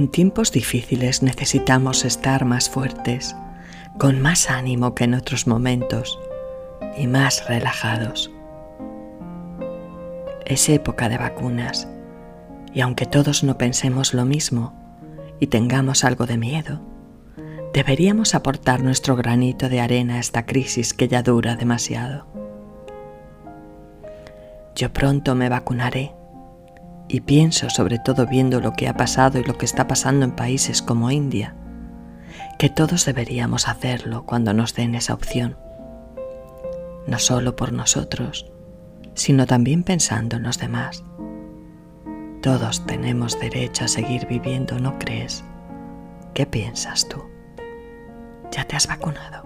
En tiempos difíciles necesitamos estar más fuertes, con más ánimo que en otros momentos y más relajados. Es época de vacunas y aunque todos no pensemos lo mismo y tengamos algo de miedo, deberíamos aportar nuestro granito de arena a esta crisis que ya dura demasiado. Yo pronto me vacunaré y pienso sobre todo viendo lo que ha pasado y lo que está pasando en países como India, que todos deberíamos hacerlo cuando nos den esa opción, no solo por nosotros, sino también pensando en los demás. Todos tenemos derecho a seguir viviendo, ¿no crees? ¿Qué piensas tú? ¿Ya te has vacunado?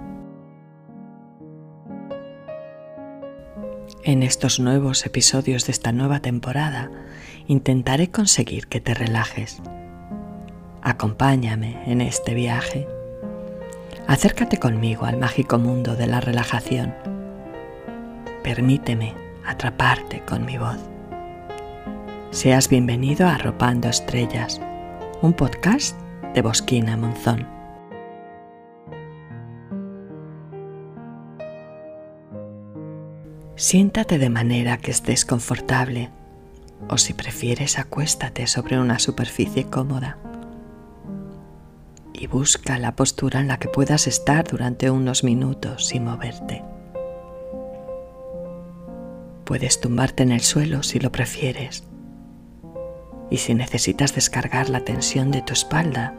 En estos nuevos episodios de esta nueva temporada intentaré conseguir que te relajes. Acompáñame en este viaje. Acércate conmigo al mágico mundo de la relajación. Permíteme atraparte con mi voz. Seas bienvenido a Arropando Estrellas, un podcast de Bosquina Monzón. Siéntate de manera que estés confortable o si prefieres acuéstate sobre una superficie cómoda y busca la postura en la que puedas estar durante unos minutos sin moverte. Puedes tumbarte en el suelo si lo prefieres y si necesitas descargar la tensión de tu espalda,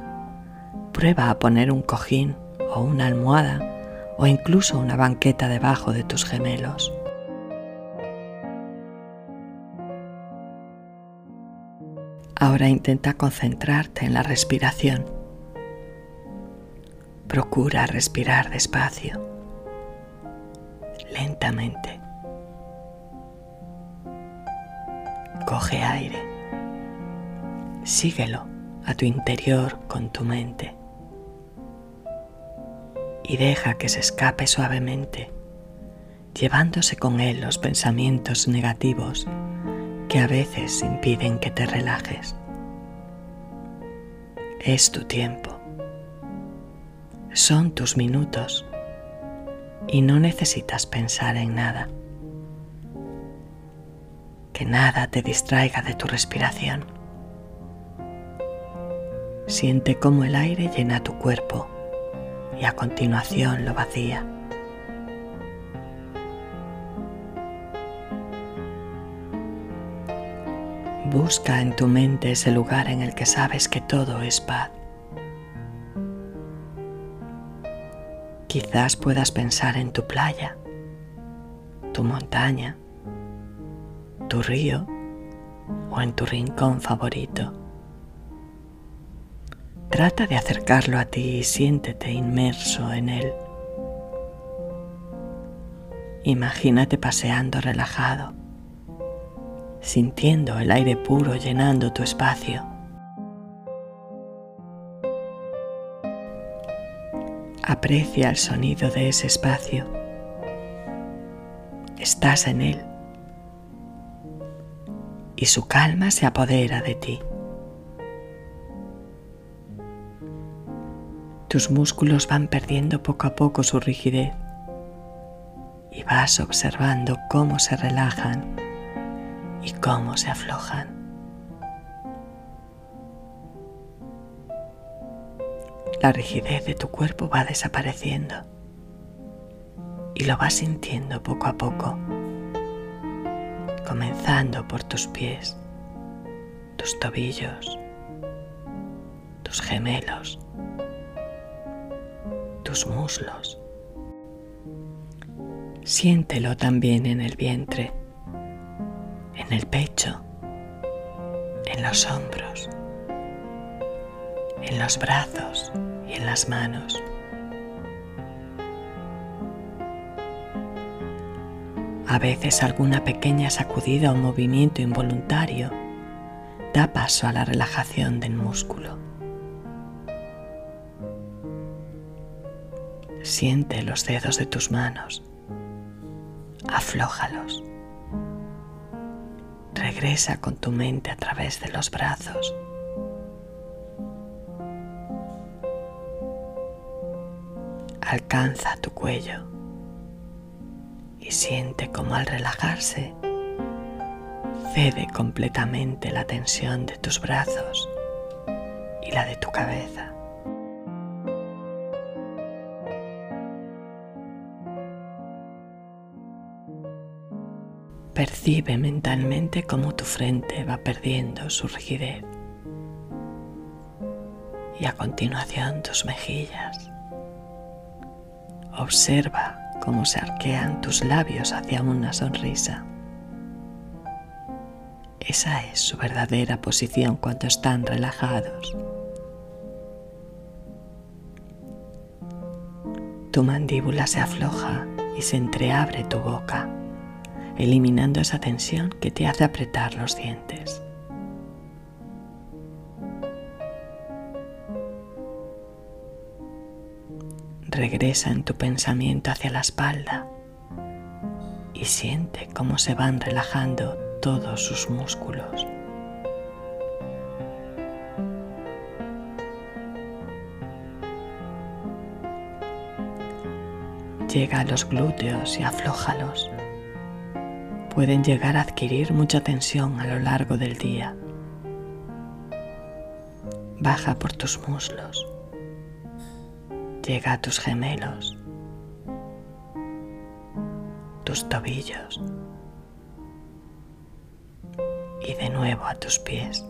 prueba a poner un cojín o una almohada o incluso una banqueta debajo de tus gemelos. Ahora intenta concentrarte en la respiración. Procura respirar despacio, lentamente. Coge aire síguelo a tu interior con tu mente y deja que se escape suavemente, llevándose con él los pensamientos negativos que a veces impiden que te relajes. Es tu tiempo, son tus minutos y no necesitas pensar en nada. Que nada te distraiga de tu respiración. Siente cómo el aire llena tu cuerpo y a continuación lo vacía. Busca en tu mente ese lugar en el que sabes que todo es paz. Quizás puedas pensar en tu playa, tu montaña, tu río o en tu rincón favorito. Trata de acercarlo a ti y siéntete inmerso en él. Imagínate paseando relajado, sintiendo el aire puro llenando tu espacio. Aprecia el sonido de ese espacio. Estás en él y su calma se apodera de ti. Tus músculos van perdiendo poco a poco su rigidez y vas observando cómo se relajan y cómo se aflojan. La rigidez de tu cuerpo va desapareciendo y lo vas sintiendo poco a poco, comenzando por tus pies, tus tobillos, tus gemelos, muslos. Siéntelo también en el vientre, en el pecho, en los hombros, en los brazos y en las manos. A veces alguna pequeña sacudida o movimiento involuntario da paso a la relajación del músculo. Siente los dedos de tus manos. Aflójalos. Regresa con tu mente a través de los brazos. Alcanza tu cuello y siente como al relajarse cede completamente la tensión de tus brazos y la de tu cabeza. Percibe mentalmente cómo tu frente va perdiendo su rigidez y a continuación tus mejillas. Observa cómo se arquean tus labios hacia una sonrisa. Esa es su verdadera posición cuando están relajados. Tu mandíbula se afloja y se entreabre tu boca, eliminando esa tensión que te hace apretar los dientes. regresa en tu pensamiento hacia la espalda y siente cómo se van relajando todos sus músculos. Llega a los glúteos y aflójalos. Pueden llegar a adquirir mucha tensión a lo largo del día. Baja por tus muslos llega a tus gemelos, tus tobillos y de nuevo a tus pies.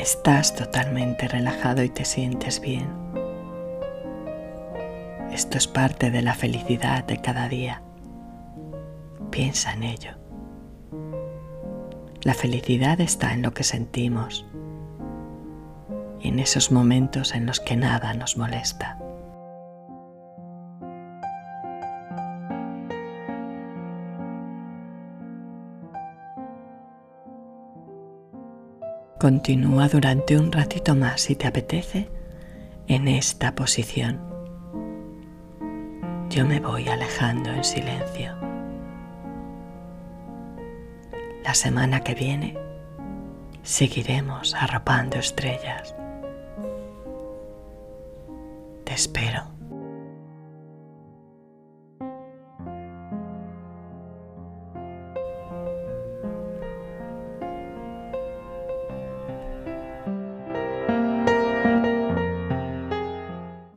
Estás totalmente relajado y te sientes bien. Esto es parte de la felicidad de cada día. Piensa en ello. La felicidad está en lo que sentimos y en esos momentos en los que nada nos molesta. Continúa durante un ratito más si te apetece en esta posición yo me voy alejando en silencio. La semana que viene seguiremos arropando estrellas. Te espero.